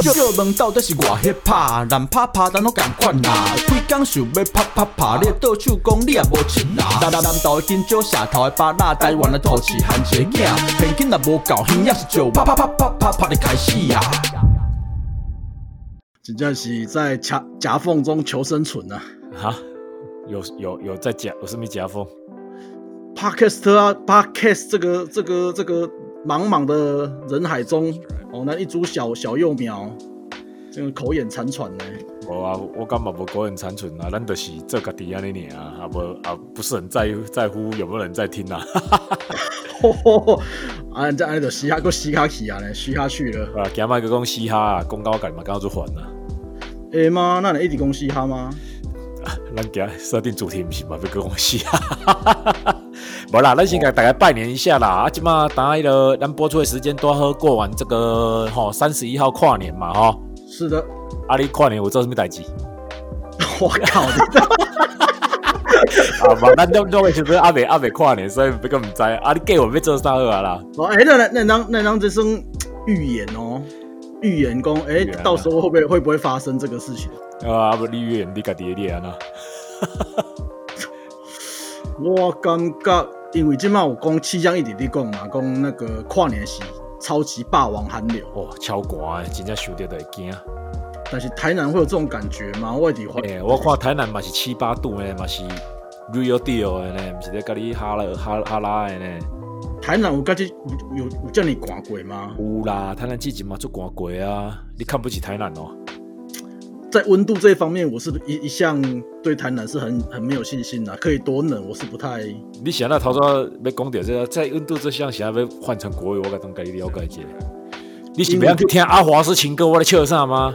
就就问到底是外迄拍，难拍拍咱拢共款啦。规工想要拍拍拍，你倒手讲你也无钱啦。南南南岛的金蕉，下头的巴拉，台湾的土市含一个囝，现金也无够，耳也是少啪啪啪啪啪啪的开始呀。真正是在夹夹缝中求生存啊！哈，有有有在夹，有什么夹缝？Podcast 啊，Podcast 这个这个这个茫茫的人海中，哦，那一株小小幼苗，这个口眼残喘呢。无啊，我感觉无口眼残喘啊，咱就是做家己安尼尔啊，啊无啊不是很在乎在乎有没有人在听啊。啊，这安尼就嘻哈，搁嘻哈去啊呢，嘻哈去了。啊，今麦个讲嘻哈啊，讲到我家己嘛感觉做烦啊。会吗？那你一直讲嘻哈吗？咱今设定主题毋是嘛，要讲嘻哈。无啦，咱先给大家拜年一下啦。啊，今嘛当迄个咱播出的时间多好过完这个吼三十一号跨年嘛吼。是的。啊，你跨年有做什么代志？我靠！啊，嘛，咱都都会时阵阿未阿未跨年，所以不个唔知。啊，你计划要做啥好啊啦？哦，哎、那那那张那张这声预言哦，预言讲，哎、啊到时候会不会会不会发生这个事情？啊，不，你预言你家己的安啊？我感觉，因为今麦有讲气象一直在讲嘛，讲那个跨年是超级霸王寒流，哦，超寒的，真正受着都会惊。但是台南会有这种感觉吗？我伫诶、欸，我看台南嘛是七八度呢，嘛是 real deal 的呢，毋是咧甲你哈啦哈哈拉的呢。台南有甲即有有有叫你寒过吗？有啦，台南之前嘛做寒过啊，你看不起台南哦。在温度这一方面，我是一一向对台南是很很没有信心的，可以多冷，我是不太。你想到头先要讲到这个，在温度这项想要换成国语，我该怎甲你了解一下？你是不要去听阿华斯情歌，我在笑啥吗？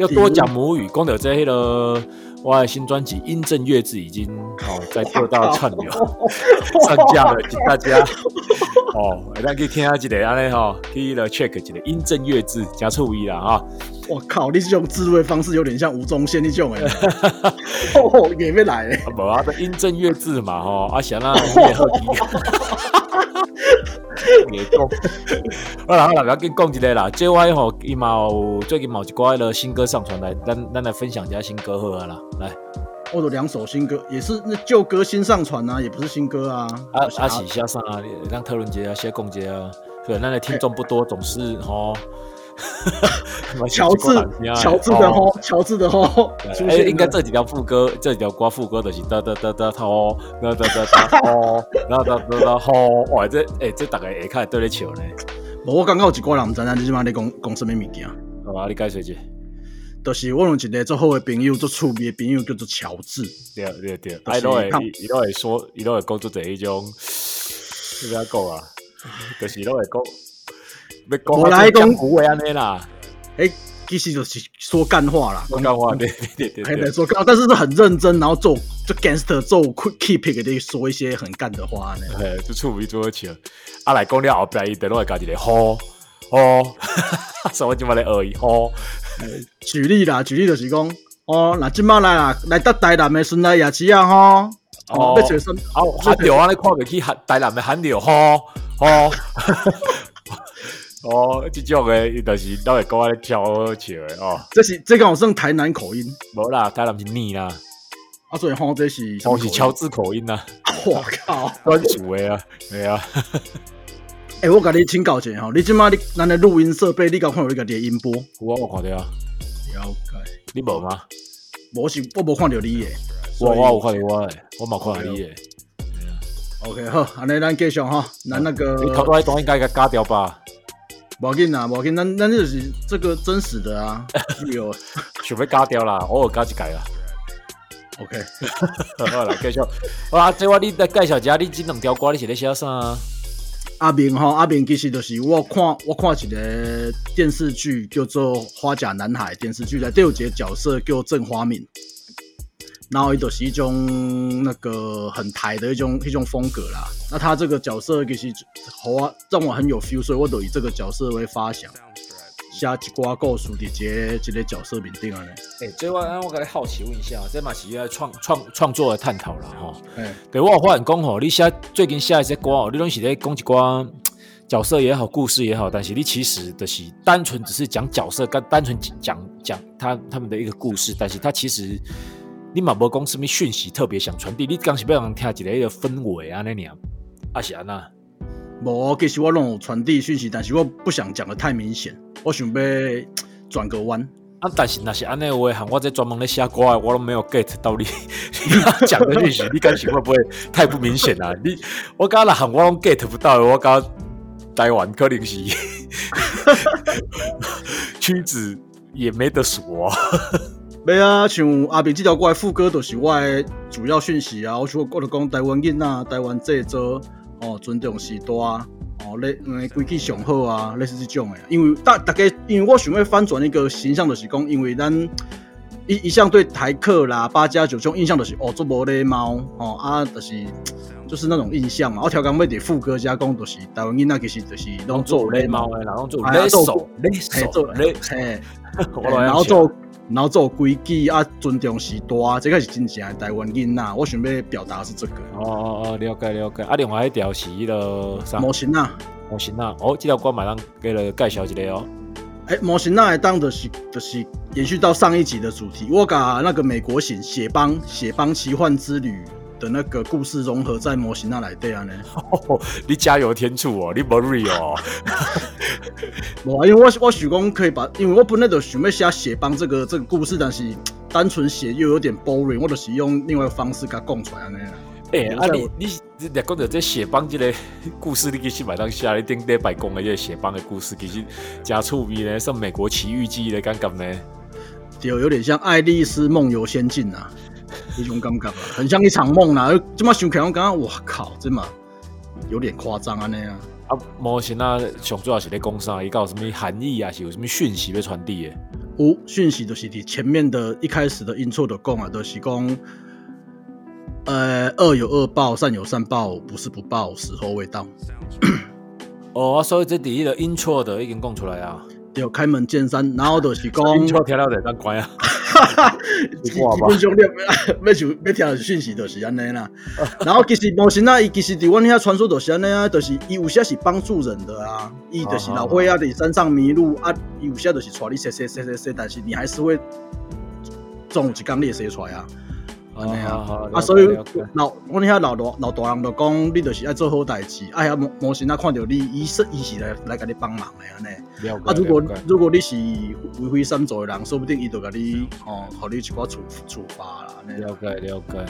要多讲母语，讲到这迄个我的新专辑《音正月字》已经哦在各大串流 上架了，请大家哦，咱可以听下一个安尼吼，去了 check 一个《音正月字》加注意啦哈。我靠，你这种自慰方式有点像吴宗宪那种哎，哦，也没来诶。无啊，音正月字嘛吼，啊想让你也好听。也讲，好啦好啦，不要紧讲一个啦。J Y 吼，伊嘛有最近嘛有一寡个新歌上传来，咱咱来分享一下新歌好啊啦。来，我有两首新歌，也是那旧歌新上传啊，也不是新歌啊。啊啊喜下上啊，让特伦杰啊，谢贡杰啊，对，咱的听众不多，总是吼。乔治，乔治的吼，乔治的吼，哎，应该这几条副歌，这几条歌副歌的是哒哒哒哒吼，哒哒哒哒吼，哒哒哒哒吼，哇，这哎这大概会开对咧笑呢。无，我感觉有一个人毋知影你即摆咧讲讲什么物件。好啊，你解释一下。就是我有一个做好的朋友，做趣味的朋友叫做乔治。对对对，伊都会伊都会说，伊都会讲出这一种，要不要讲啊，就是都会讲。我来讲古话安尼啦，哎、欸，其实就是说干话啦，说干话，对对对对，说干，但是是很认真，然后做就 gangster 做 quick keep 的说一些很干的话呢，哎，就处于做笑，啊来讲了后边伊等落家己咧吼吼，所以我今麦咧学伊吼，举例啦，举例就是讲，哦，那今麦来啦，来得台南的孙来夜市啊吼，哦，要做什？哦，喊着我你看袂起喊台南的喊着吼吼。哦，即种诶，伊就是都会讲咧跳笑诶哦。这是这个好像台南口音，无啦，台南是你啦。啊，所以吼这是，吼是乔治口音呐。我靠，专属诶啊，对啊。诶，我甲你请教一下吼，你即马你咱诶录音设备，你敢看有你家己音波？有啊，我看到啊。了解。你无吗？无是，我无看到你诶。我我有看到我诶，我冇看到你诶。OK，好，安尼咱继续哈，咱那个。你头拄迄段应该甲加掉吧？无紧啊，无紧，咱咱就是这个真实的啊，有想要加掉啦，偶尔加一改啦。OK，好啦，继续。啊，这我你来介绍一下，你这两条歌你是咧写啥？阿明吼，阿明其实就是我看我看一个电视剧叫做《花甲男孩》电视剧内底有一个角色叫郑花敏，然后伊就是一种那个很台的一种一种风格啦。那他这个角色其实我让我很有 feel，所以我都以这个角色为发想，写一寡故事伫一个一个角色面顶啊咧。诶、欸，这我我甲你好奇问一下，这嘛是要创创创作的探讨啦吼。诶，对我有发现讲吼，你写最近写一些歌哦，你拢是咧讲一寡角色也好，故事也好，但是你其实的是单纯只是讲角色，跟单纯讲讲他他们的一个故事，但是他其实你嘛无讲什么讯息特别想传递，你刚是要人听一个迄个氛围啊那样，阿是安那，无，其实我拢有传递讯息，但是我不想讲的太明显，我想要转个弯。啊，但是那是安尼话，喊我在专门咧写歌，我都没有 get 到你 你讲的讯息，你感觉会不会太不明显啊？你我刚刚喊我拢 get 不到，我刚台湾可能是 屈指也没得数啊。没啊，像阿平这条歌的副歌就是我的主要讯息啊。我说我就讲台湾囡仔，台湾制作哦，尊重时代哦，咧嗯规矩上好啊，类似这种的。因为大大概因为我想要翻转一个形象，就是讲，因为咱一一向对台客啦、八加九这种印象就是哦，做无礼貌哦啊，就是就是那种印象嘛。我调讲要伫副歌加讲，就是台湾囡仔其实就是拢做礼貌的，然后做哎呀做勒手勒手做勒，嘿。我来然后做，然后做规矩啊，尊重时代啊，这个是真正的台湾囡仔。我想要表达是这个。哦哦哦，了解了解。啊，另外一条是迄个啥模型啊，模型啊，哦，这条歌马上给了介绍一下哦。哎、模型那当的是就是延续到上一集的主题，我把那个美国型血帮血帮奇幻之旅的那个故事融合在模型那来对啊呢。你加油添醋哦，你不 real 哦。无啊，因为我我想讲可以把，因为我本来就想要写写帮这个这个故事，但是单纯写又有点 boring，我就是用另外一个方式给它供出来安尼啦。哎、啊我在你你你讲到这血帮这个故事，你其实买当下你顶礼拜讲的这个血帮的故事，其实加趣味呢，像美国奇遇记的感觉呢。就有点像《爱丽丝梦游仙境》啊，一种感觉啊，很像一场梦啊。这么想起来，我刚刚哇靠，这么有点夸张啊那样。啊，模型啊，上主要是咧讲啥？伊有什么含义啊？是有什么讯息要传递的？无讯息就是你前面的一开始的 intro 的讲啊，就是讲，呃，恶有恶报，善有善报，不是不报，时候未到。哦，啊所以这第一个 intro 的已经讲出来啊就开门见山，然后就是讲，，intro 听了得当乖啊。哈哈基本上你要就要听的讯息就是安尼啦。然后其实模型啊，伊其实伫阮遐传说就是安尼啊，就是伊有些是帮助人的啊，伊就是老会啊，伫山上迷路啊，伊有些就是带你说说说说说，但是你还是会总有一天你会说出来啊。安尼啊啊，所以老阮遐老大老大人就讲，你就是爱做好代志，啊遐模模型啊看到你，伊说伊是来来甲你帮忙的安尼。啊，如果如果你是为非三走的人，说不定伊就甲你哦，互你一寡处处罚啦。了解了解。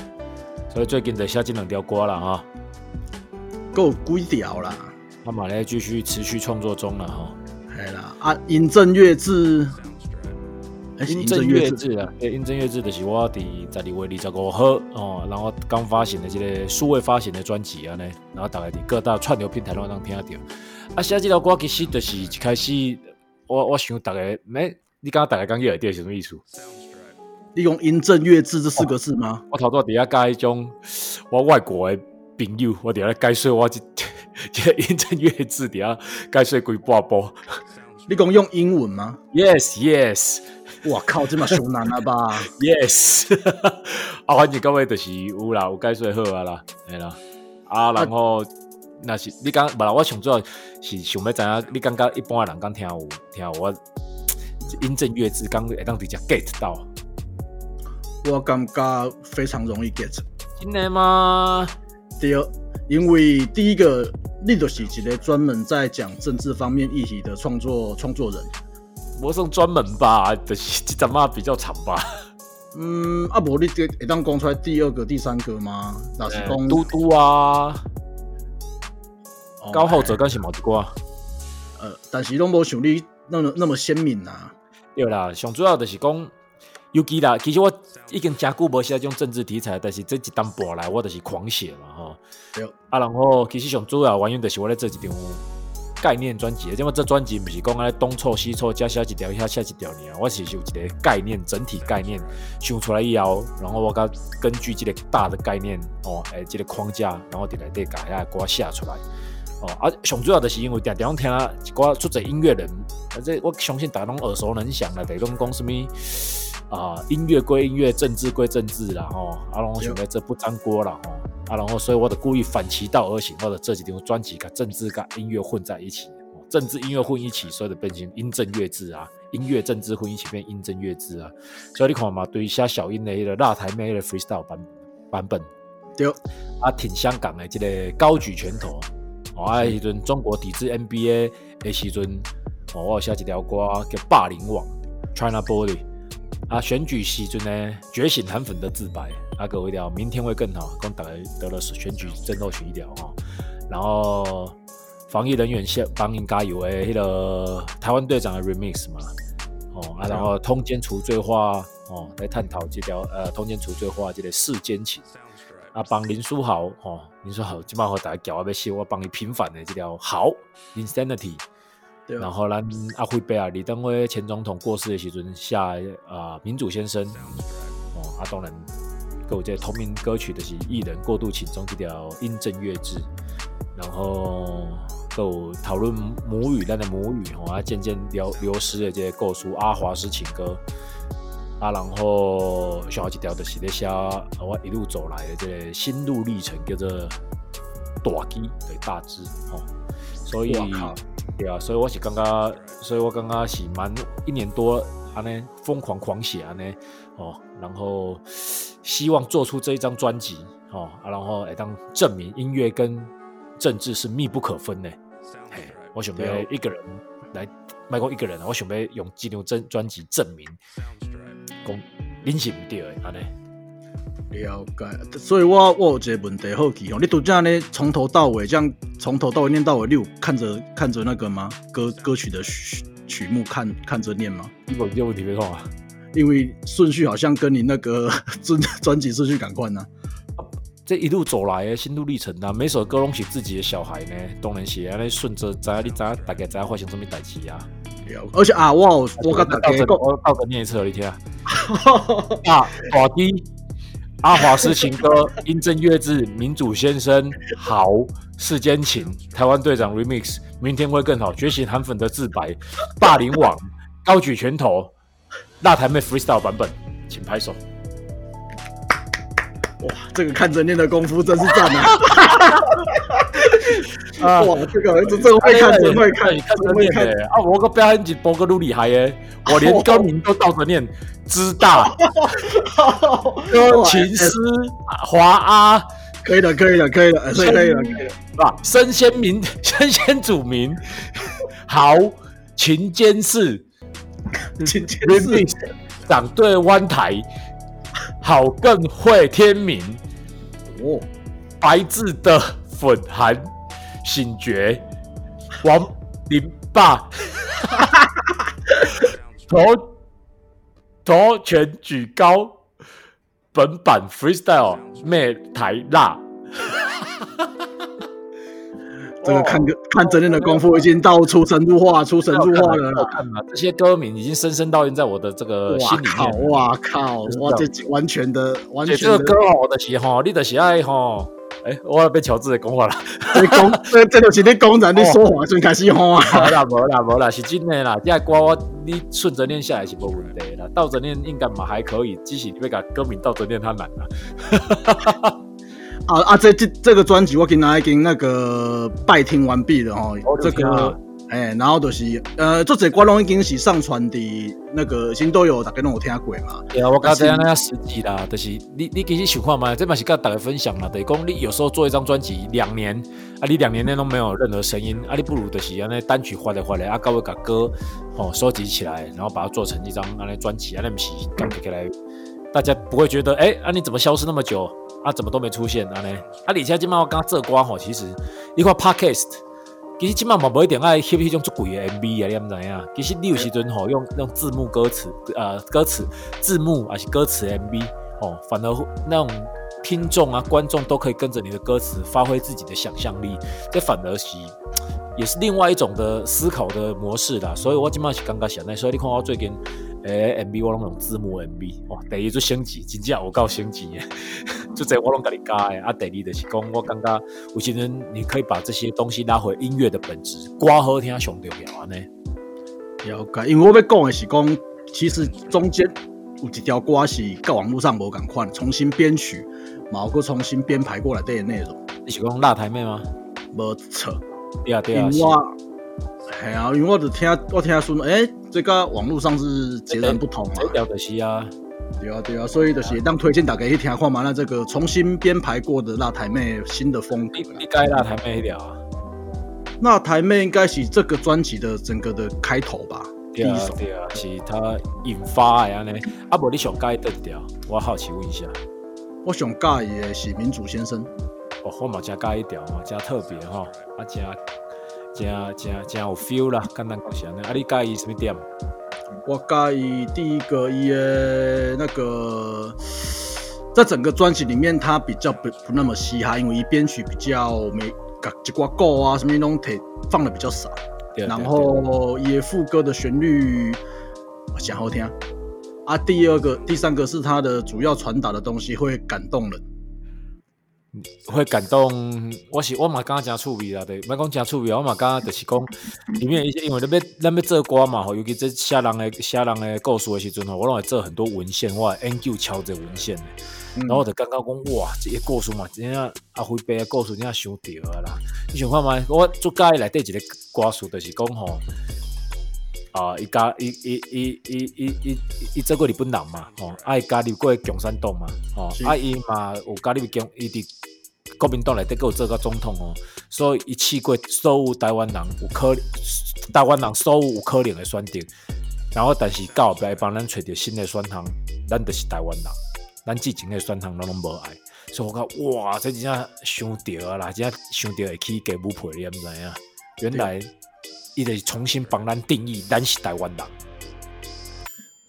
所以最近就写这两条歌了哈，够几条啦，他嘛咧继续持续创作中了哈。系啦。啊，尹正月志，还是阴正月志？志啊，对，阴正月志就是我伫十二月二十五号哦，然后刚发行的这个数位发行的专辑啊呢，然后大概伫各大串流平台拢能听得到。啊，写这条歌其实就是一开始，我我想大家，没，你刚刚大家刚记得是什么意思？你用音正月志这四个字吗？我头拄底下加迄种我外国的朋友，我底下解说我这这个阴正月志底下解说几半波。你讲用英文吗？Yes, yes, 哇靠，这么熟难了吧？yes。啊，反正各位就是有啦，有解说好啊啦，系啦。啊，然后那是你讲，不啦，我想主要是想要知影，你感觉一般的人刚听有听有我音正月志刚会当直接 get 到，我感觉非常容易 get。真的吗？第二，因为第一个，你就是一个专门在讲政治方面议题的创作创作人。我算专门吧，就是这阵嘛比较长吧。嗯，啊无你这会当讲出来第二个、第三个吗？若是讲嘟嘟啊，哦高后者跟是毛一瓜。呃，但是拢无像你那么那么鲜明啊。对啦，上主要就是讲，尤其啦，其实我已经真久无写这种政治题材，但是这一单播来，我就是狂写嘛吼。对啊，然后其实上主要原因就是我咧做一张概念专辑，因为这专辑不是讲安东凑西凑，加写一条，遐写一条尔，我是有一个概念，整体概念想出来以后，然后我甲根据这个大的概念哦，诶，这个框架，然后伫内底甲遐歌写出来。哦，啊，上主要就是因为定定拢听一寡出者音乐人，啊，这我相信大家拢耳熟能详啦，得拢讲什么啊，音乐归音乐，政治归政治啦吼，啊，然后想在这不沾锅啦吼，啊，然后所以我得故意反其道而行，或者这几张专辑跟政治跟音乐混在一起，政治音乐混一起，所以的变成音正乐治啊，音乐政治混一起变音正乐治啊，所以你看嘛，对下小英的迄个辣台妹的 freestyle 版版本，对，啊，挺香港的这个高举拳头，哦，啊，迄阵中国抵制 NBA 的时阵，哦，我有写一条歌叫《霸凌网》，China Bully。啊，选举时阵呢，觉醒韩粉的自白，啊，各位条，明天会更好，刚得得了选举争斗群一条哈，然后防疫人员先帮应加油诶，迄个台湾队长的 remix 嘛，哦啊，然后通奸除罪化哦，来探讨这条呃通奸除罪化这个世间情，啊，帮林书豪哦，林书豪今晚和大家叫啊要写我帮你平反的这条好 insanity。然后咱阿辉贝尔李登辉前总统过世的时阵下啊民主先生哦啊当然各有这同名歌曲的是艺人过度请中这条音正乐制，然后有讨论母语，咱的母语哦啊渐渐流流失的这些构书阿华斯情歌啊，然后下一条就是咧写我一路走来的这个心路历程叫做大基对大致哦，所以。对啊，所以我是刚刚，所以我刚刚是蛮一年多安尼疯狂狂写安尼哦，然后希望做出这一张专辑哦，啊，然后来当证明音乐跟政治是密不可分的。嘿，我准备一个人来，卖过一个人，我准备用这张专专辑证明，讲林是唔对的安尼。了解，所以我我有一个问题好奇哦，你都这样呢，从头到尾这样从头到尾念到尾，你有看着看着那个吗？歌歌曲的曲曲目看看着念吗？你问这问题没错啊，因为顺序好像跟你那个 专专辑顺序赶快呢。这一路走来的心路历程啊，每首歌拢是自己的小孩呢，当然是安尼顺着知你知大概知发生什么代志啊。而且啊，我我跟大家讲，我倒着念一次，你听 啊，大大滴。阿华斯情歌，音正月字，民主先生，好世间情，台湾队长 remix，明天会更好，觉醒韩粉的自白，霸凌网，高举拳头，辣台妹 freestyle 版本，请拍手。哇，这个看着念的功夫真是赞 啊！哇，这个儿子真会看，真会看，真会看啊！我个表演级播个都厉害耶，我连歌名都倒着念，知大歌情诗华阿，可以的，可以的，可以的，可以了，可以了，是吧？生鲜民，生鲜主名，好勤监视，勤监视，长对湾台。好更会天明。哦，白字的粉寒醒觉，王林霸，头头拳举高，本版 freestyle 妹台辣。这个看个看真人的功夫已经到出神入化，出神入化了。好看吗？这些歌名已经深深烙印在我的这个心里面。哇靠！哇，这完全的，完全。这个歌哦，的喜吼，你的喜爱吼。哎，我要被乔治给讲话了。你讲，这 这就是你讲人，你说话最开始吼啊。无啦无啦无啦，是真的啦。这歌我你顺着念下来是无问题啦，倒着念应该嘛还可以。只是你要把歌名倒着念，它难啊。啊啊！这这这个专辑我跟大家已经那个拜听完毕了哈。这个哎，然后就是呃，这些歌拢已经是上传的，那个先都有大家拢有听过嘛。对啊，我刚才那个实际啦，就是你你其实想看嘛，这嘛是跟大家分享啦。等于讲你有时候做一张专辑两年啊，你两年内都没有任何声音啊，你不如就是安尼单曲发来发来啊，搞一个歌哦收集起来，然后把它做成一张安尼专辑啊，那不是感觉起来大家不会觉得哎啊你怎么消失那么久？啊，怎么都没出现啊？呢？啊，而且今麦我刚这歌吼，其实你看 podcast，其实今麦嘛无一定爱翕迄种足贵的 MV 啊，你唔知影？其实你有时阵吼用用字幕歌词，呃，歌词字幕还是歌词 MV，哦，反而那种听众啊、观众都可以跟着你的歌词发挥自己的想象力，这反而是也是另外一种的思考的模式啦。所以我今麦是刚刚想，所以你看我最近。诶，MV 我拢用字幕 MV，哇，第一就升级，真正有够升级诶！就这我拢甲你加诶，啊，第二就是讲，我感觉有些人你可以把这些东西拉回音乐的本质，歌好听上重要安尼。了解，因为我要讲的是讲，其实中间有一条歌是到网络上无共款，重新编曲，毛个重新编排过来的内容，你是讲辣台妹吗？无错。对啊对啊，是因为我，系啊，因为我就听我听说，诶、这个网络上是截然不同嘛这，条就是啊，对啊对啊，所以就是当推荐大家去听看嘛，那这个重新编排过的辣台妹新的风格，你你该辣台妹迄条啊，辣台妹应该是这个专辑的整个的开头吧，第对啊一首。对啊，是他引发的安尼。啊无你上该得条，我好奇问一下。我上介意的是民主先生，哦，我嘛真介一条嘛，加特别吼，啊加真真真有 feel 啦，简单讲是安尼。啊，你介意什么点？我介意第一个伊的那个，在整个专辑里面，它比较不不那么嘻哈，因为伊编曲比较没甲一寡歌啊什么那种提放的比较少，然对对后伊的副歌的旋律想好听。啊，第二个、第三个是它的主要传达的东西会感动人，对会感动，我是我嘛感觉真趣味啦，对，莫讲真趣味啊，我嘛感觉就是讲里面一些，因为咱要咱要做歌嘛吼，尤其这写人的写人的故事的时阵吼，我拢会做很多文献，我会研究抄这文献然后我就感觉讲，哇，这个故事嘛，真正阿辉伯的故事真正伤对啊啦。你想看嘛？我最介意内底一个歌词，就是讲吼，啊，伊家伊伊伊伊伊伊伊做过日本人嘛，吼，啊，伊加入过共产党嘛，吼，啊，伊嘛有加入共，伊伫国民党内底，佫有做过总统哦，所以伊试过所有台湾人有可台湾人所有有可能的选择，然后但是到后壁帮咱找着新的选项，咱就是台湾人。咱之前的选项咱拢无爱，所以我讲哇，这真正想着啊啦，真正想着会起鸡母皮，你毋知影？原来伊就是重新帮咱定义，咱是台湾人，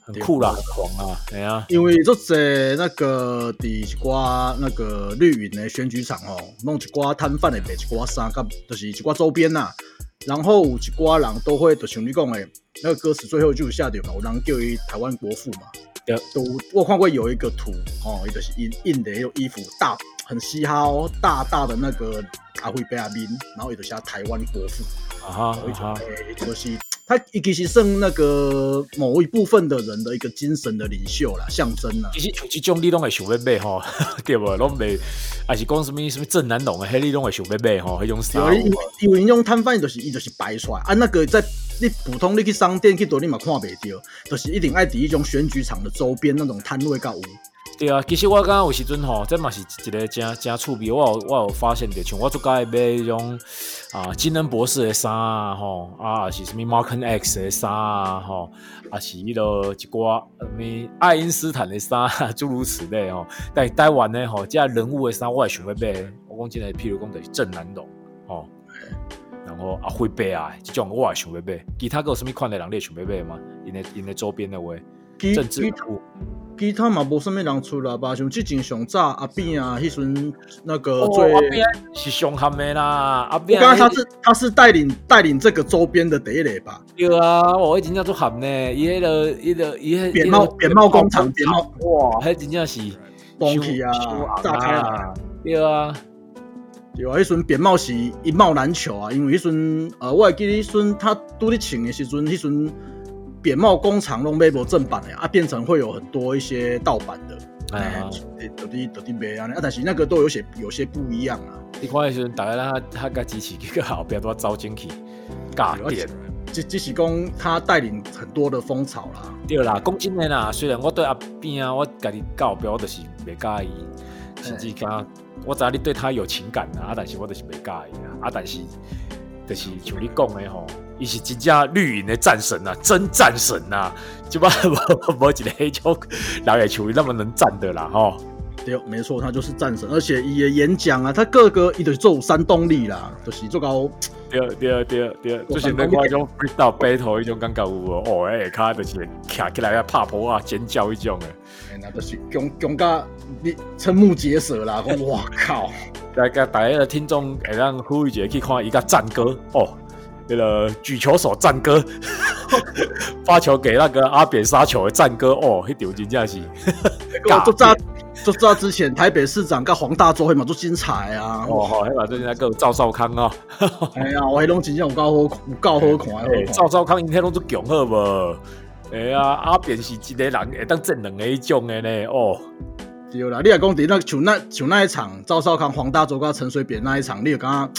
很酷啦，很狂啊，哎呀，因为这些那个伫一寡那个绿营的选举场哦，弄一寡摊贩的卖一寡衫，甲就是一寡周边呐、然后有一寡人都会，就像你讲的，那个歌词最后就有下掉嘛，有人叫伊台湾国父嘛。对都我看过有一个图哦，伊就是印印的有衣服，大很嘻哈哦，大大的那个阿辉贝阿宾，然后伊就写台湾国父，啊哈有一种就是他其实算那个某一部分的人的一个精神的领袖啦，象征啦。其实像这种你拢会想要买吼，对无？拢袂，还是讲什么什么正南龙的，迄你拢会想要买吼，迄种衫有。因为因为用摊贩就是伊就是摆出来啊，那个在你普通你去商店去倒你嘛看袂到，就是一定爱伫一种选举场的周边那种摊位甲有。对啊，其实我感觉有时阵吼，这嘛是一个真真趣味。我有我有发现着，像我最介意买迄种啊金恩博士的衫啊，吼啊是什么 Marken X 的衫啊，吼啊是迄落一寡什么爱因斯坦的衫啊，诸如此类吼。但是台湾呢吼，这人物的衫我也想要买。我讲真的，譬如讲就是郑南榕吼，然后啊辉伯啊这种我也想要买。其他个有什么款的人你也想要买吗？因的因的周边的话，政治其人物。其他嘛无啥物人出来吧，像之前上早阿扁啊，迄阵那个哦，最，阿边是上含的啦，阿我边刚刚他是他是带领带领这个周边的第一类吧，对啊，我真正做含呢，伊迄个伊个伊迄扁帽扁帽工厂扁帽。哇，迄真正是崩起啊炸开啊，对啊，对啊，迄阵扁帽是一帽难求啊，因为迄阵呃，我会记得迄阵他拄咧穿的时阵，迄阵扁帽工厂弄微博正版的啊，变成会有很多一些盗版的，哎啊，到底到底买啊，啊，但是那个都有些有些不一样啊，你看迄时阵，大家他他甲支持去个后壁都走进去，尬点。只只是讲他带领很多的风潮啦，对啦，讲真诶啦，虽然我对阿边啊，我家己告标就是袂介意，甚至讲我知道你对他有情感啊，啊，但是我就是袂介意啊，啊，但是就是像你讲的吼，伊是真正绿营的战神啊，真战神啊，即摆无无一个迄种人会像伊那么能战的啦吼。对，没错，他就是战神，而且伊的演讲啊，他各个伊都是做有煽动力啦，就是做高。对对对对，我就是那迄种 freestyle battle 迄种感觉有无？哦，诶，下骹就是徛起来啊，拍婆啊，尖叫迄种诶。哎，那就是强强甲你瞠目结舌啦！讲哇靠，大家大家的听众会让呼吁一下去看一个战歌哦，那个举球手战歌，发球给那个阿扁杀球的战歌哦，迄丢真正是 我就知道就知道之前台北市长跟黄大洲迄嘛做精彩啊！哦吼，迄嘛最近那个赵少康哦，哎呀，我迄拢真正有够好，有够好看赵少康因迄拢做强好无？哎呀，阿扁是一个人会当正两个迄种的呢，哦，对啦，你若讲伫那像那像那一场赵少康、黄大洲跟陈水扁那一场，你有刚刚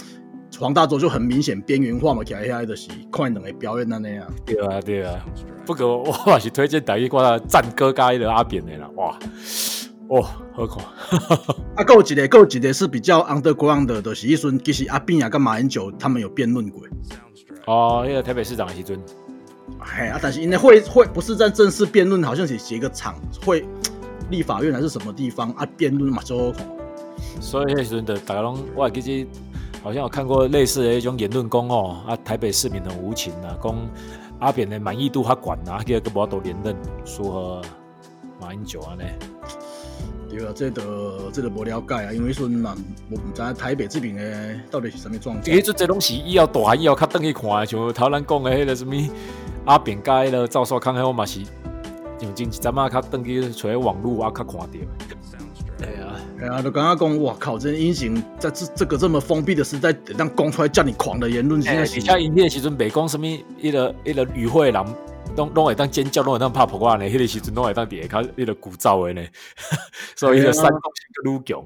黄大洲就很明显边缘化嘛，起来遐就是看两个表演安尼啊。对啊对啊。不过我还是推荐大家看战歌加迄个阿扁的啦，哇，哦，好看。啊，还有一个，还有一个是比较 underground 的，就是迄阵其实阿扁也跟马英九他们有辩论过。哦，那个台北市长的时阵。哎啊，但是因为会会不是在正式辩论，好像是写一个场会立法院还是什么地方啊辩论嘛，就所以那时阵的大家拢，我记得好像有看过类似的一种言论，讲哦啊台北市民很无情啊，讲阿扁的满意度他管啊，叫个无多连任，符合马英九啊呢。对啊，这个这个无了解啊，因为说嘛，我唔知台北这边的到底是什么状况。其实这东西以后大以后较等去看，像头咱讲的迄个什么阿扁街了，赵少康，迄我嘛是用经济咱嘛较等去找网络啊，较看到。对啊，就刚刚讲，哇靠，这英雄在这这个这么封闭的时代，让讲出来叫你狂的言论，现在底下影片时阵未讲什么一个一个与会人。拢拢会当尖叫，拢会当拍破瓜呢。迄个时阵拢会当伫下骹迄个鼓噪的呢。所以迄个山东是个愈强。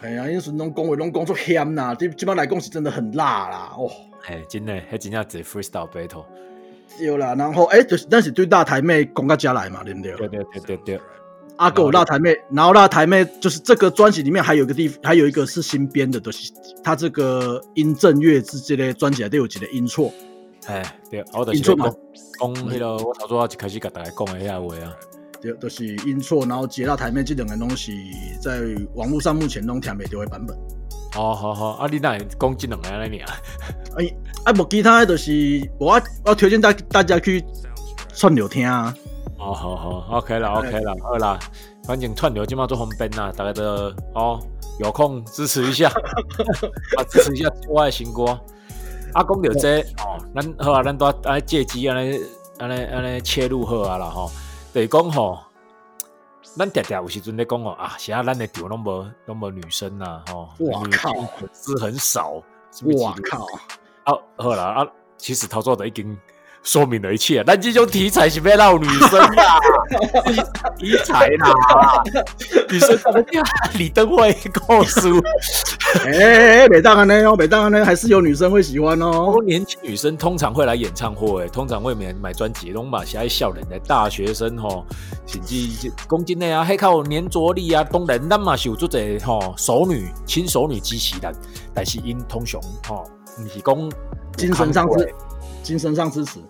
哎呀，因时拢讲话拢讲出险呐，这这摆来讲是真的很辣啦。哦，哎，真的，迄真正是 freestyle battle。有啦，然后哎，就是但是对大台妹讲到家来嘛，对不对？对对对对对。阿狗辣台妹，然后辣台妹就是这个专辑里面还有一个地，还有一个是新编的，就是他这个音正乐之这类专辑都有几个音错。哎，对，我就是讲讲迄个，我头先一开始甲大家讲的遐话啊，对，都是音错，然后接到台妹这两个东西，在网络上目前拢听袂到的版本。哦，好好，啊，你那讲这两个安尼啊？哎，啊，无其他的就是我我推荐大大家去串流听啊。哦，好好，OK 了，OK 了，好啦，反正串流今嘛做方便呐，大家都哦有空支持一下，支持一下我的新歌。啊，讲到这哦，咱好啊，咱都安尼借机安尼安尼安尼切入好啊啦吼。就是讲吼，咱常常有时阵咧讲哦啊，现在咱的场拢无拢无女生呐吼，哇靠，粉丝很少，哇靠，好好啦啊，其实操作的已经。说明了一切，但这种题材是要闹女生啊，题材啦，女生怎么叫李登辉告诉？哎，每当然呢，每当然呢，还是有女生会喜欢哦。年轻女生通常会来演唱会，通常会买买专辑，拢嘛是爱笑人的大学生吼，甚至公斤内啊，还靠粘着力啊，当然咱嘛是有做者吼，熟女亲熟女支持人，但是因通常吼，不是讲精神上支，精神上支持。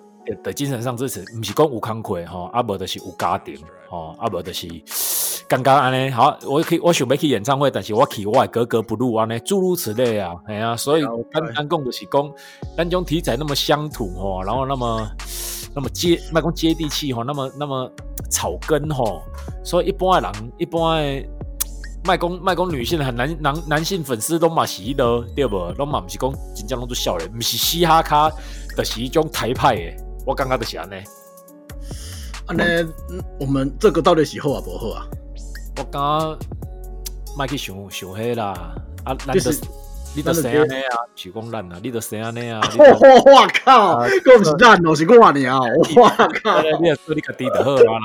的精神上支持，不是讲有慷慨吼，阿无就是有家庭吼，阿无就是刚刚安尼好，我可以我想要去演唱会，但是我去我格格不入安尼，诸如此类啊，系啊，所以刚刚讲就是讲，咱种题材那么乡土吼，然后那么那么接，卖讲接地气吼，那么那么草根吼，所以一般的人，一般的卖讲卖讲女性很男男男性粉丝都嘛是迄个对不？拢嘛不是讲真正拢做笑人，不是嘻哈卡，就是一种台派的。我感觉就是安尼，安尼，我们这个到底是好啊不好啊？我刚刚麦去想想黑啦，啊，你的你都谁安尼啊？是讲烂啊？你都谁安尼啊？我 靠，够是烂哦，是我你啊！我靠，你说你个低的好啦，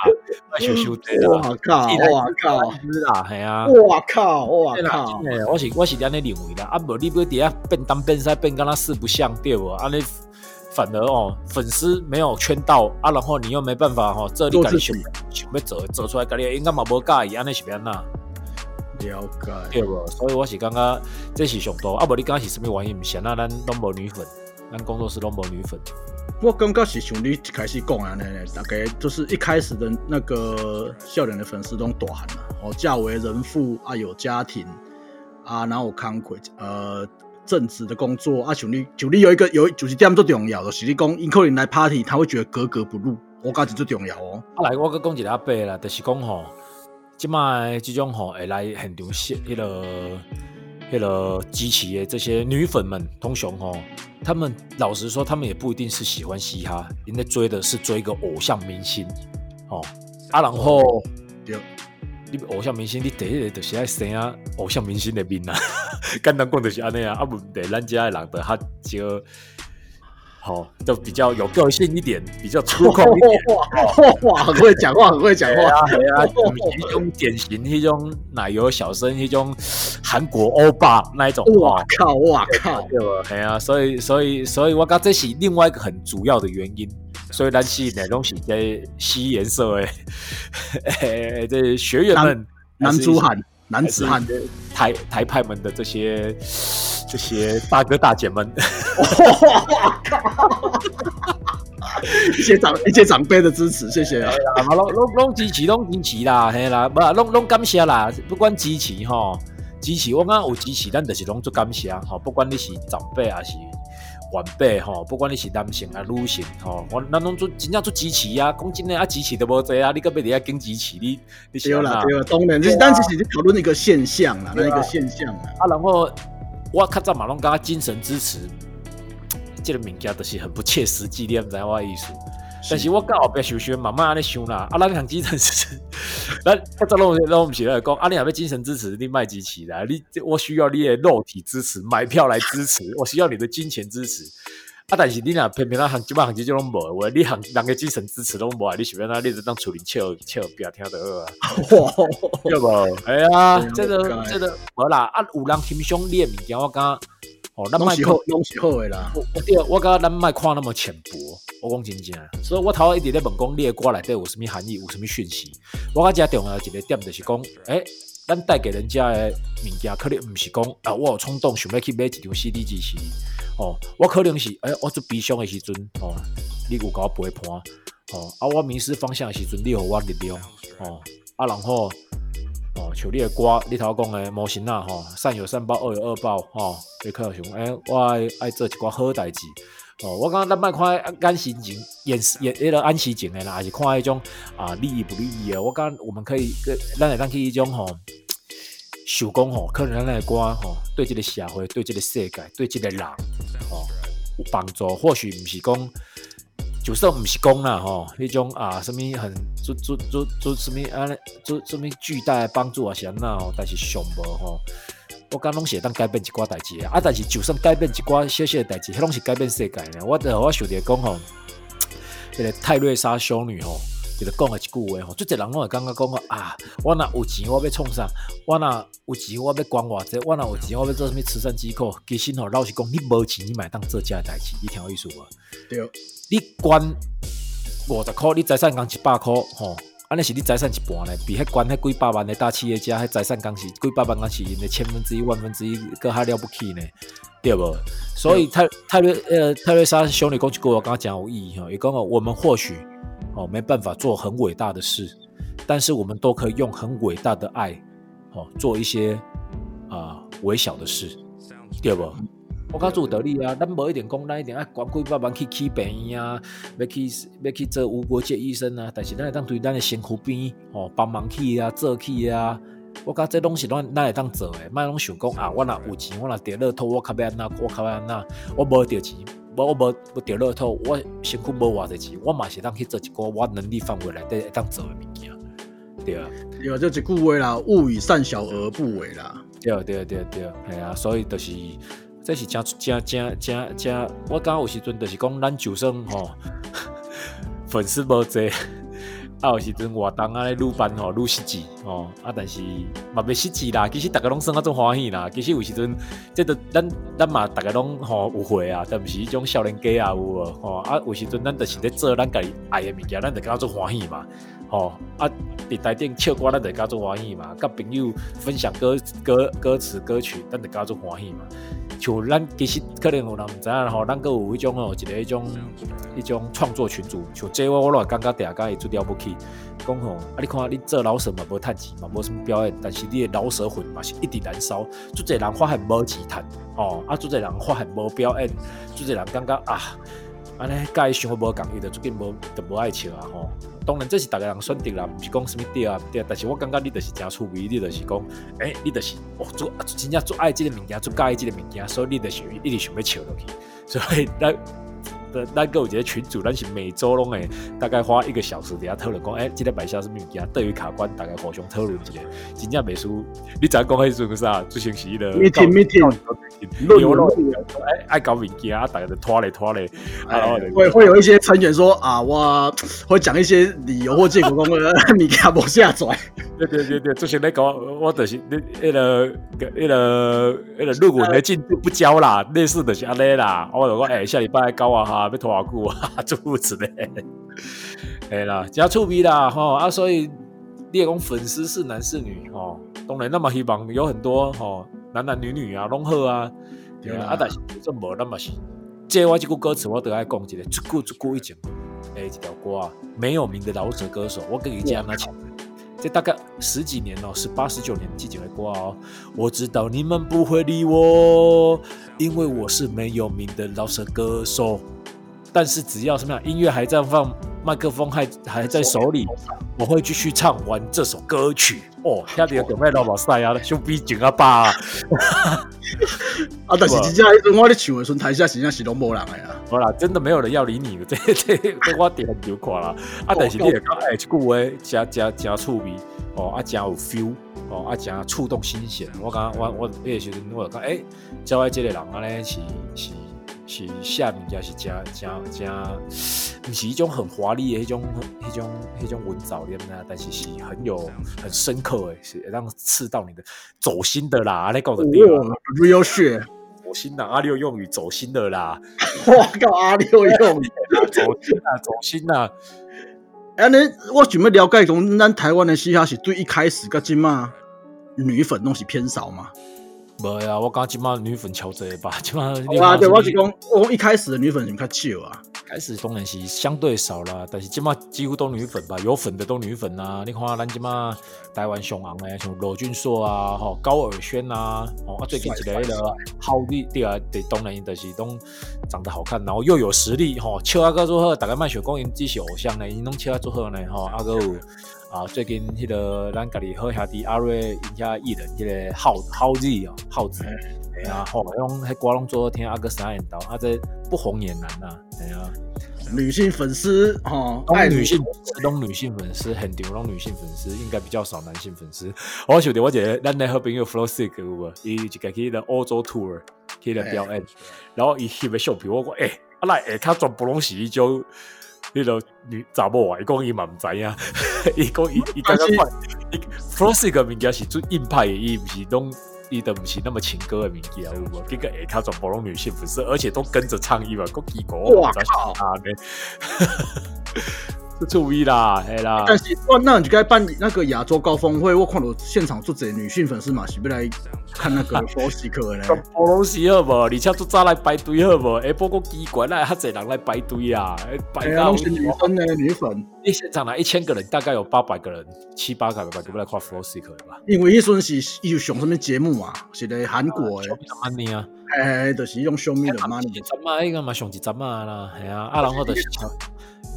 修修的我靠，我靠，是啦，系啊！我靠，我靠，我是我是安尼认为啦，啊，无你不底下变东变西变，跟他四不像对不？安尼。反而哦，粉丝没有圈到啊，然后你又没办法哈，这里赶紧想想要走走出来，赶紧应该嘛无介意，安尼是变呐？了解，对不？所以我是感觉这是上多啊，无你刚刚是什么原因？唔是啊咱拢无女粉，咱工作室拢无女粉。我感觉是像你开始讲啊，呢，大概就是一开始的那个笑脸的粉丝都大汉了，哦，嫁为人妇啊，有家庭啊，然后康奎呃。正职的工作啊，像你，像你有一个有就是点最重要的，是你讲因可能来 party，他会觉得格格不入，我感觉最重要哦。啊，来，我搁讲一个阿伯啦，就是讲吼，即卖即种吼会来现场现迄个迄个机器的这些女粉们，通常吼，他们老实说，他们也不一定是喜欢嘻哈，人家追的是追一个偶像明星，哦，啊，然后。你偶像明星，你第一个就是爱生啊偶像明星的面啊，简单讲就是安尼啊，啊，不对咱家的人的较少好，就比较有个性一点，比较粗犷一点。哇 哇，很会讲话，很会讲话。啊，系啊，不是那种典型那种奶油小生，那种韩国欧巴那一种。哇靠，哇靠，对吧？系啊，所以所以所以我讲这是另外一个很主要的原因。所以咱吸引的东西在吸颜色诶，这学员们，男子汉、男子汉的台台派们的这些这些大哥大姐们，哇靠！一些长一些长辈的支持，谢谢啊！拢拢拢支持，拢支持啦，嘿啦，不拢拢感谢啦，不管支持吼，支持我刚有支持，咱就是拢做感谢吼，不管你是长辈还是。晚辈吼，不管你是男性啊、女性吼，我咱拢做真正做支持啊，讲真诶啊，支持都无济啊，你搁要伫遐经支持你，你对啦对啦，当然，是但是是讨论一个现象啦，那一个现象啊。啊，然后我较早嘛拢讲精神支持，这个物件都是很不切实际，你毋知我意思。但是我到后壁想想，慢慢安尼想啦，啊，咱讲精神支持，咱较早拢拢毋是来讲，啊，你若要精神支持，你卖机器啦，你我需要你的肉体支持，买票来支持，我需要你的金钱支持，啊，但是你若偏偏那行基本行情就拢无，我你行人个精神支持拢无，你想要那你就当处理笑笑不要听得好啊，对无？哎呀，这个这个无啦，啊，有人欣赏你的物件，我讲。哦，那卖好，拢是好的啦。我我我感觉咱卖看那么浅薄，我讲真正，所以我头一直咧问讲，你的歌内底有什么含义，有什么讯息？我感觉重要一个点就是讲，诶，咱带给人家的物件，可能毋是讲啊，我有冲动想要去买一张 CD 支持，哦，我可能是诶，我做悲伤的时阵，哦，你有甲我陪伴，哦，啊，我迷失方向的时阵，你有我力量，哦，啊，然后。哦，像你的歌，你头讲的模型啊，吼，善有善报，恶有恶报，吼，你可能想，诶，我爱爱做一寡好代志，哦，我讲咱莫看安心情，演演迄个安息情的啦，还是看迄种啊利益不利益的，我讲我们可以，咱来当去一种吼，想讲吼，可能咱的歌吼，对这个社会，对这个世界，对这个人，吼，有帮助，或许毋是讲。就算毋是讲啦吼，迄种啊，什么很做做做做什么啊，做什么巨大的帮助啊，是安那吼，但是上无吼，我讲拢是会当改变一寡代志啊，但是就算改变一寡小小的代志，迄拢是改变世界呢。我我想着讲吼，这个泰瑞莎修女吼，就个讲了一句话吼，做一人拢会感觉讲啊，我若有钱我要创啥，我若有钱我要管偌济，我若有钱我要做什么慈善机构，其实吼老实讲，你无钱你买当做这代志，你听我意思无？对。你捐五十块，你财产讲一百块，吼，安尼是你财产一半呢？比迄捐迄几百万的大企业家，迄财产讲是几百万讲是因的千分之一、万分之一，搁还了不起呢？对不？所以泰泰瑞呃泰瑞莎修女讲一句话，刚刚讲有意义哈，也讲哦，我们或许哦没办法做很伟大的事，但是我们都可以用很伟大的爱，哦做一些啊微小的事，对不？我较做道理啊，咱无一定讲，咱一定爱管几百万去起病院啊，要去要去做无国界医生啊。但是咱会当对咱的身躯边哦帮忙去啊，做去啊。我讲这拢是咱咱会当做诶，莫拢想讲啊，我若有钱，我若得乐透，我较要安那，我较要安那。我无得钱，无我无无得乐透，我身躯无偌济钱，我嘛是当去做一个我能力范围内底会当做诶物件，对啊。对啊，这一句话啦，勿以善小而不为啦。对啊，对啊，对啊，对啊，系啊，所以就是。这是真真真真真，我刚有时阵就是讲，咱就算吼 粉丝无济，啊有时阵活动啊咧愈办吼愈实际吼，啊但是嘛袂实际啦，其实逐个拢算啊种欢喜啦，其实有时阵即都咱咱嘛逐个拢吼有会啊，但毋是迄种少年家啊有无吼，啊有时阵咱就是咧做咱家己爱的物件，咱就感觉做欢喜嘛。哦，啊，伫台顶唱歌，咱就加做欢喜嘛；甲朋友分享歌歌歌词歌曲，咱就加做欢喜嘛。像咱其实可能有人毋知影吼，咱个有迄种吼，一个迄种迄种创作群组，像这我我来感觉大家会做了不起。讲吼，啊，你看你做老蛇嘛，无趁钱嘛，无什么表演，但是你的老蛇魂嘛是一直燃烧。做这人发现无钱趁，哦，啊，做这人发现无表演，做这人感觉啊。安尼，甲伊想无共伊，就最近无，就无爱笑啊吼。当然，这是逐个人选择啦，毋是讲什么对啊对啊。但是我感觉你就是真趣味，你就是讲，诶，你就是哦做真正做爱即个物件，做介意即个物件，所以你就是一直想要笑落去。所以咱的咱个有一个群主，咱是每周拢会大概花一个小时底下讨论讲，哎、今天摆下什么物件，对于卡关大概互相讨论一下。真正袂输，你知影讲迄阵个啥？最先是迄个 meeting meeting 论文哎爱搞物件啊，大家就拖咧拖咧，啊然后就会会有一些成员说啊，我会讲一些理由或借口讲呃，物件无下载，对对对对，之前咧讲，我就是你迄个迄个迄个论文的进度不交啦，类似就是安尼啦。我就讲，诶、下礼拜交啊哈，要拖偌久啊，诸如此类。哎啦，真趣味啦吼啊，所以你也讲粉丝是男是女吼，当然那么希望有很多吼男男女女啊，拢好啊，对啊，啊但是这无那么是，这我这句歌词我都爱讲一个，一句一句一讲，诶，一条歌啊，没有名的饶舌歌手，我跟你讲那前。这大概十几年哦，十八十九年季节会过哦。我知道你们不会理我，因为我是没有名的饶舌歌手。但是只要什么样音乐还在放，麦克风还还在手里，我会继续唱完这首歌曲。哦，听到准备老把赛啊，兄弟紧啊爸啊！啊，但是真正迄阵我咧唱的时阵，台下真正是拢无人的啊。好啦，真的没有人要理你，这 这这我点很丢垮啦。啊，但是你也讲，哎，这句话加加加趣味哦，啊，加有 feel 哦，啊，加触动心弦。我刚我我那个时阵我就讲，哎，教外这个人啊咧是是是下面也是加加加，不是一种很华丽的一种一种一种文藻念呐，但是是很有很深刻诶，是会让刺到你的走心的啦，你讲的对，real shit！走心的阿六用语走心的啦，我靠，阿六用语。走心啊，走心啊。哎，你我想要了解讲，咱台湾的嘻哈是对一开始甲今嘛女粉拢是偏少嘛？无啊，我感觉即马女粉超侪吧，即马好啊，对，我是讲，我一开始的女粉是较少啊。开始当然是相对少啦，但是即马几乎都女粉吧，有粉的都女粉啊。你看咱即马台湾上红诶，像罗俊硕啊，吼高尔宣啊，哦啊最近一个迄个浩利对啊，对当然就是拢长得好看，然后又有实力吼，笑啊个做好，大家卖想讲因只是偶像呢，因拢笑啊做好呢吼，啊哥有。啊，最近迄个咱家己好兄弟阿瑞因遐艺人，迄个浩浩子哦，浩子，哎呀，吼，用迄歌拢做听阿哥三眼刀，啊这不红也难呐，哎呀，女性粉丝哦，爱女性粉丝，拢女性粉丝，很多拢女性粉丝，应该比较少男性粉丝。我晓得，我觉得咱那好朋友 Flow Sick 有无？伊一个去的欧洲 tour 去的表演，然后伊翕个相片，我讲，诶，啊来，诶，他全部拢是迄种。迄个女查某啊，伊讲伊嘛毋知影，伊讲伊伊刚刚看，伊 Frosty 个物件是最硬派的，伊毋是拢伊都毋是那么情歌的物件，有无？这个下骹全部拢女性粉丝，而且都跟着唱伊嘛，够靠！注意啦，系啦。但是我那你该办那个亚洲高峰会，我看到现场做这女性粉丝嘛，是不来看那个课呢？波拢是好无？而且做早来排队好无？哎，不过奇怪啦，遐侪人来排队啊，排到都是女生呢，女粉。一现场来一千个人，大概有八百个人，七八百个吧，都来看 Frosty 课吧。因为迄阵是伊有上什么节目嘛？是咧韩国诶，安尼啊，哎，就是用 Show Me 十万伊个嘛上一十万啦，系啊，啊然后就是。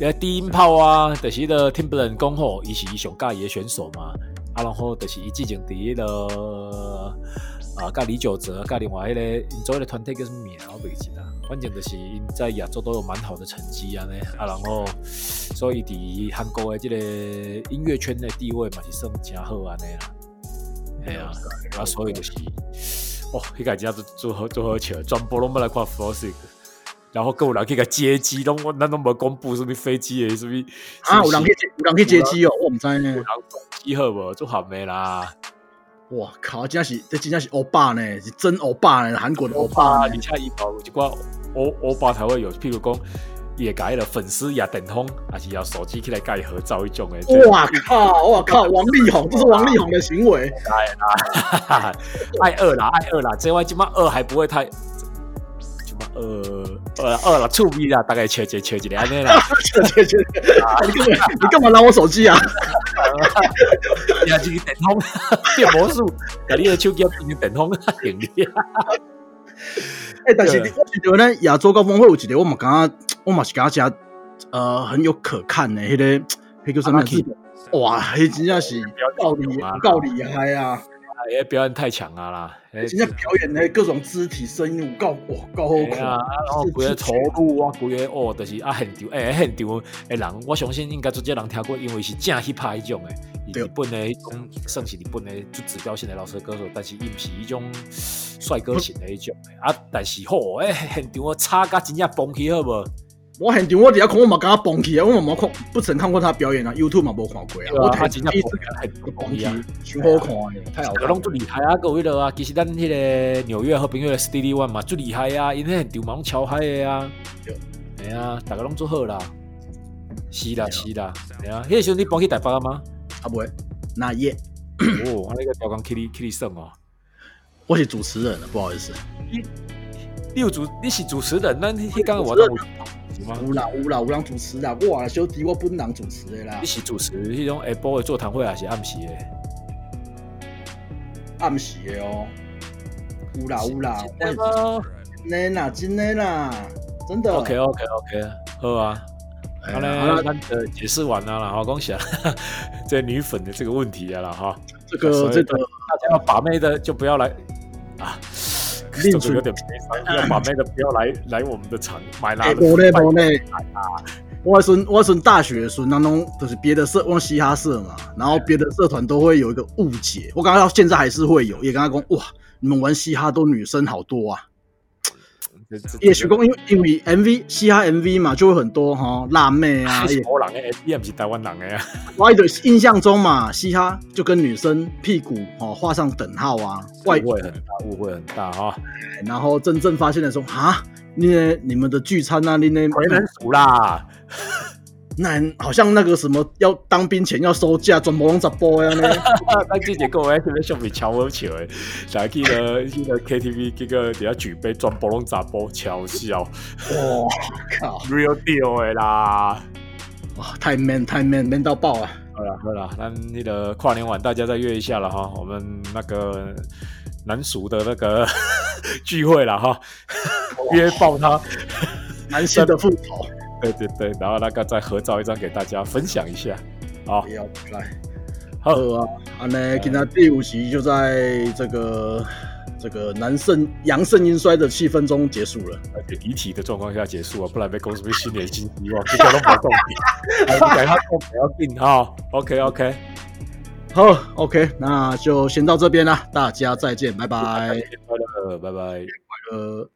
呃，低音炮啊，就是迄个 Timberland 讲吼，伊是伊上介意的选手嘛，啊，然后就是伊之前伫迄个啊，甲李玖哲，甲另外迄个因做迄个团体叫什么名，我袂记得，反正就是因在亚洲都有蛮好的成绩啊呢，啊，然后所以伫韩国的即个音乐圈的地位嘛是算真好安尼啦，哎呀，啊，所以就是，哦，迄个真做做好做好笑，全部拢要来看 f o r s i 然后跟我人去个接机，拢我咱拢无公布什么飞机诶，什么啊？有人去有人去接机哦，我毋知呢。有人机好无？做好没啦？哇靠！真是这真正是欧巴呢，是真欧巴呢，韩国的欧巴。而且伊有一寡欧欧巴才会有，譬如讲也改了粉丝也等通，还是要手机起来盖合照一种诶。哇靠！哇靠！王力宏，这是王力宏的行为。爱啦，爱二啦，爱二啦，这外起码二还不会太。呃呃呃啦，触逼啦，大概切切切几安尼啦，切切切，你干嘛你干嘛拿我手机啊？你啊，这个电通变魔术，把你的手机变成电通电力。哎，但是我觉得呢，亚洲高峰会有一个，我嘛感觉，我嘛是感觉呃很有可看的，迄个迄个什么？哇，迄真正是够厉够厉害啊！哎，表演太强啊啦！哎，现在表演的各种肢体声音，有够哇，够好看啊！然后规个粗鲁啊，规个哦，就是啊现场，哎现场的人，我相信应该做这人听过，因为是正 hip hop 迄种的，日本的迄种算是日本的就指标性的老师歌手，但是伊毋是迄种帅哥型的迄种的啊，但是好，哎现场我差甲真正崩起好无？我现场我底下看我嘛，感觉蹦起啊！我嘛看不曾看过他表演啊，YouTube 嘛无看过啊。我他真正蹦起，超好看的，太好看。拢最厉害啊！各位了啊，其实咱迄个纽约和朋友的 Steady One 嘛，最厉害啊！因为很场嘛拢超嗨的啊。对啊，大家拢做好啦。是啦是啦，对啊。迄个时候你蹦起台北了吗？啊不会，那夜。哦，我那个调工 Kitty Kitty 胜哦。我是主持人，不好意思。你你有主，你是主持人，那你刚刚我都。有啦有啦有人主持啦，我啊小弟我本人主持的啦。你是主持迄种下晡的座谈会还是暗时的？暗时的哦。有啦有啦，真的啦真的啦，真的。OK OK OK，好啊。好嘞，那呃解释完了啦，好恭喜啊！这女粉的这个问题了哈。这个这个大家要把妹的就不要来啊。这个有点悲伤，要把妹的不要来来我们的场买啦。无嘞无嘞，我孙我孙大学孙当中就是别的社，往嘻哈社嘛，然后别的社团都会有一个误解。我刚刚到现在还是会有，也跟他讲哇，你们玩嘻哈都女生好多啊。也许讲因为因为 MV 嘻哈 MV 嘛，就会很多哈辣妹啊。是波人的 MV 不是台湾人的呀。我的印象中嘛，嘻哈就跟女生屁股哦画上等号啊，误会很大，误会很大哈。然后真正发现的时候啊，你你们的聚餐啊，你那没人数啦。那好像那个什么要当兵前要收假，全部拢十波呀呢？那季节过，哎，特别兄弟敲我笑诶，来去了去了 KTV，这个底下举杯，全部拢砸波超笑。哇靠，real deal 诶啦！哇，太 man 太 man man 到爆啊！好了好了，那那个跨年晚大家再约一下了哈，我们那个南熟的那个 聚会了哈，约爆他男性的复仇。对对对，然后那个再合照一张给大家分享一下，好，要来，好。啊，啊呢，今天第五集就在这个这个男胜阳盛阴衰的气氛中结束了，而且离体的状况下结束啊，不然被公司被新年新希望，这个都不公平，改他公不要定哈，OK OK，好 OK，那就先到这边啦，大家再见，拜拜，快乐，拜拜，快乐。